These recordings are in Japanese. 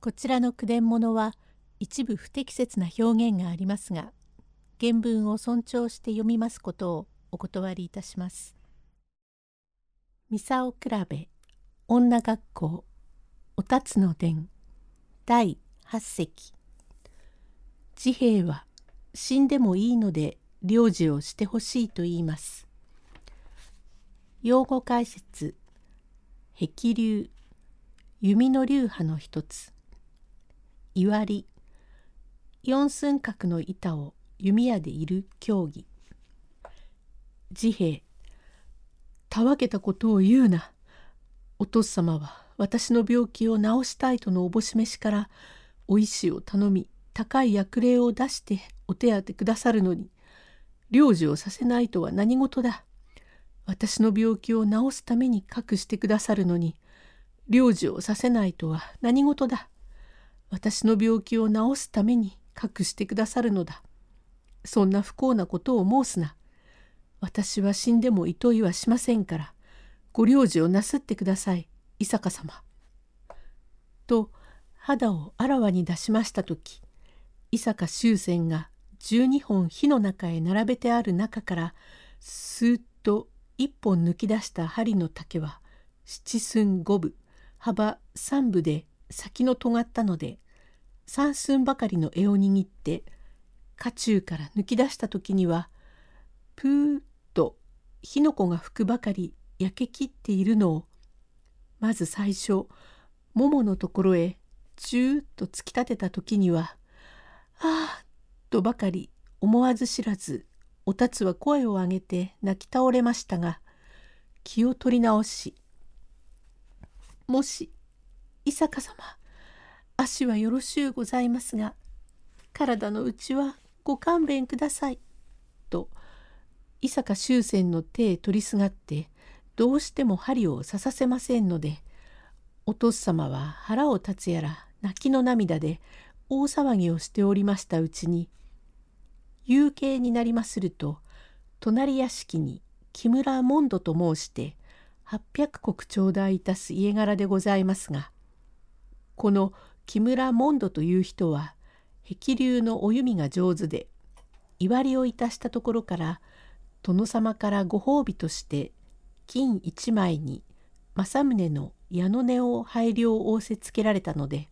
こちらの句伝物は一部不適切な表現がありますが原文を尊重して読みますことをお断りいたします。ミサオ比べ女学校おたつの伝第8席治兵衛は死んでもいいので領事をしてほしいと言います。用語解説壁流弓の流派の一ついわり四寸角の板を弓矢でいる競技。治兵衛たわけたことを言うな。お父様は私の病気を治したいとのおぼしめしからお医師を頼み高い薬令を出してお手当てくださるのに領事をさせないとは何事だ。私の病気を治すために隠してくださるのに領事をさせないとは何事だ。私の病気を治すために隠してくださるのだ。そんな不幸なことを申すな。私は死んでも厭いはしませんから、ご領事をなすってください、伊坂様。と肌をあらわに出しました時伊坂修仙が12本火の中へ並べてある中からスーッと一本抜き出した針の竹は七寸五分幅三分で先の尖ったので三寸ばかりの柄を握って家中から抜き出した時にはプーッと火の粉が吹くばかり焼けきっているのをまず最初もものところへジューッと突き立てた時には「ああ」とばかり思わず知らずおたつは声を上げて泣き倒れましたが気を取り直し「もし伊坂様足はよろしゅうございますが体の内はご勘弁ください」と伊坂修仙の手へ取りすがってどうしても針を刺させませんのでお父様は腹を立つやら泣きの涙で大騒ぎをしておりましたうちに夕景になりますると隣屋敷に木村門戸と申して800石頂戴いたす家柄でございますがこの木村門戸という人は碧流のお弓が上手で祝りをいたしたところから殿様からご褒美として金一枚に政宗の矢の音を配慮を仰せつけられたので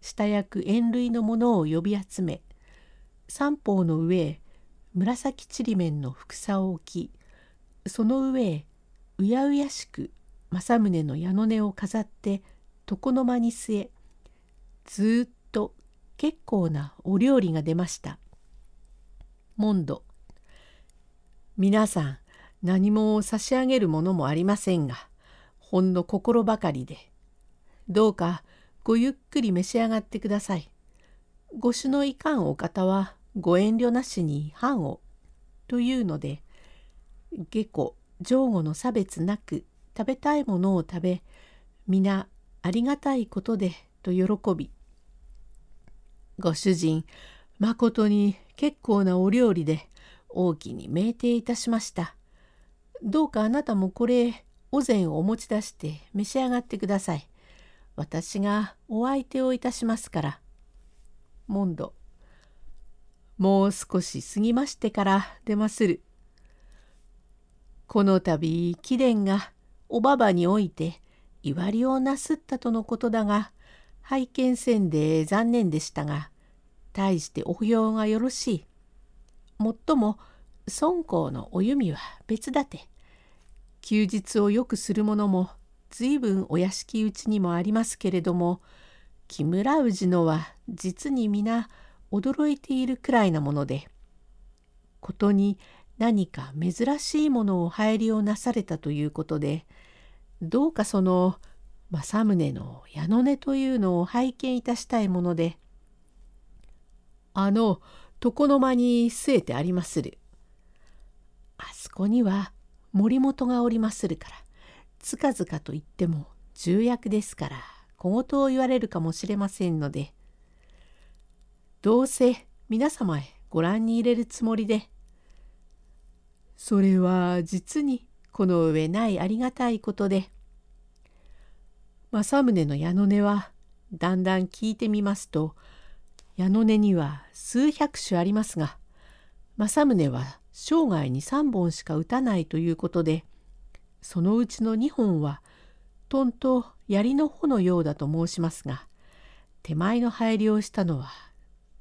下役縁類のものを呼び集め三方の上へ紫ちりめんのふくさを置きその上へうやうやしく政宗の矢の音を飾って床の間に据えずっと結構なお料理が出ました。モンド皆さん何も差し上げるものもありませんがほんの心ばかりでどうかごゆっくり召し上がってください。ご種のいかんお方はご遠慮なしに飯をというので下戸上後の差別なく食べたいものを食べ皆ありがたいことでと喜びご主人まことに結構なお料理で大きに酩酊いたしました。どうかあなたもこれお膳をお持ち出して召し上がってください。私がお相手をいたしますから。モンドもう少し過ぎましてから出まする。この度貴殿がおばばにおいていわりをなすったとのことだが拝見せんで残念でしたが大してお用がよろしい。もっとも孫公のお弓は別だて。休日をよくする者も随分お屋敷うちにもありますけれども木村氏のは実に皆驚いているくらいなものでことに何か珍しいものを入りをなされたということでどうかその政宗の矢の音というのを拝見いたしたいものであの床の間に据えてありまする。あそこには森本がおりまするからつかずかと言っても重役ですから小言を言われるかもしれませんのでどうせ皆様へご覧に入れるつもりでそれは実にこの上ないありがたいことで政宗の矢の音はだんだん聞いてみますと矢の根には数百種ありますが政宗は生涯に3本しか打たないということでそのうちの2本はとんと槍の穂のようだと申しますが手前の入りをしたのは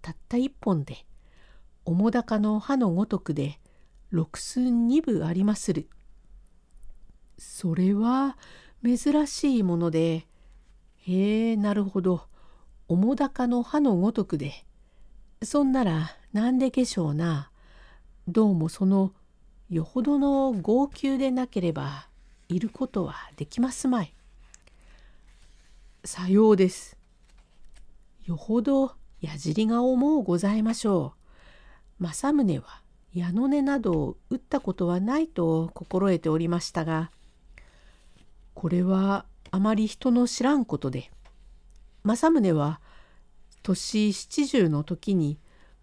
たった一本で面高の刃のごとくで六寸二分ありまする。それは珍しいものでへえなるほど面高の刃のごとくでそんならなんでけしょうなどうもそのよほどの号泣でなければいることはできますまい。さようです。よほど矢尻が思うございましょう。政宗は矢の根などを打ったことはないと心得ておりましたがこれはあまり人の知らんことで。政宗は年七十の時に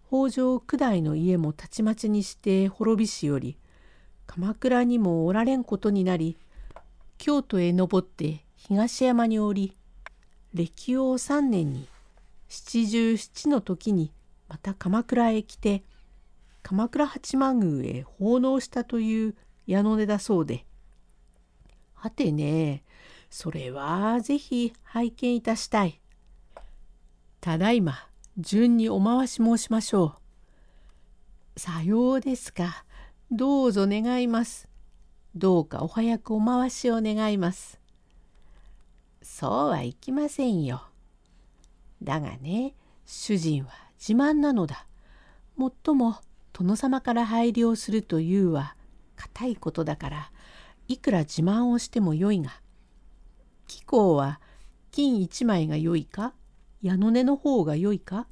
北条九代の家もたちまちにして滅びしより鎌倉にもおられんことになり京都へ登って東山におり暦王三年に七十七の時にまた鎌倉へ来て鎌倉八幡宮へ奉納したという矢の根だそうではてねそれはぜひ拝見いたしたい。ただいま順にお回し申しましょう。さようですか。どうぞ願います。どうかお早くお回しを願います。そうはいきませんよ。だがね、主人は自慢なのだ。もっとも殿様から配慮をするというは固いことだからいくら自慢をしてもよいが貴公は金一枚がよいか矢の根の方がよいか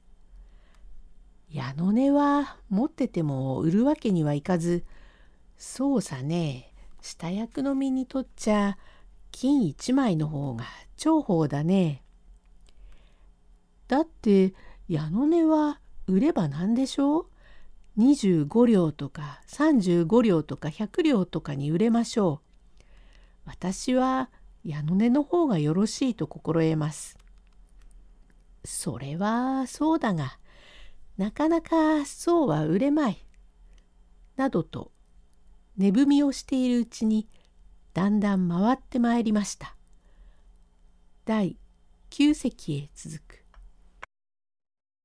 矢の根は持ってても売るわけにはいかずそうさね下役の身にとっちゃ金一枚の方が重宝だね。だって矢の根は売れば何でしょう？25両とか35両とか100両とかに売れましょう。私は矢の根の方がよろしいと心得ます。それはそうだがなかなかそうは売れまい。などと寝踏みをしているうちにだんだん回ってまいりました。第9席へ続く。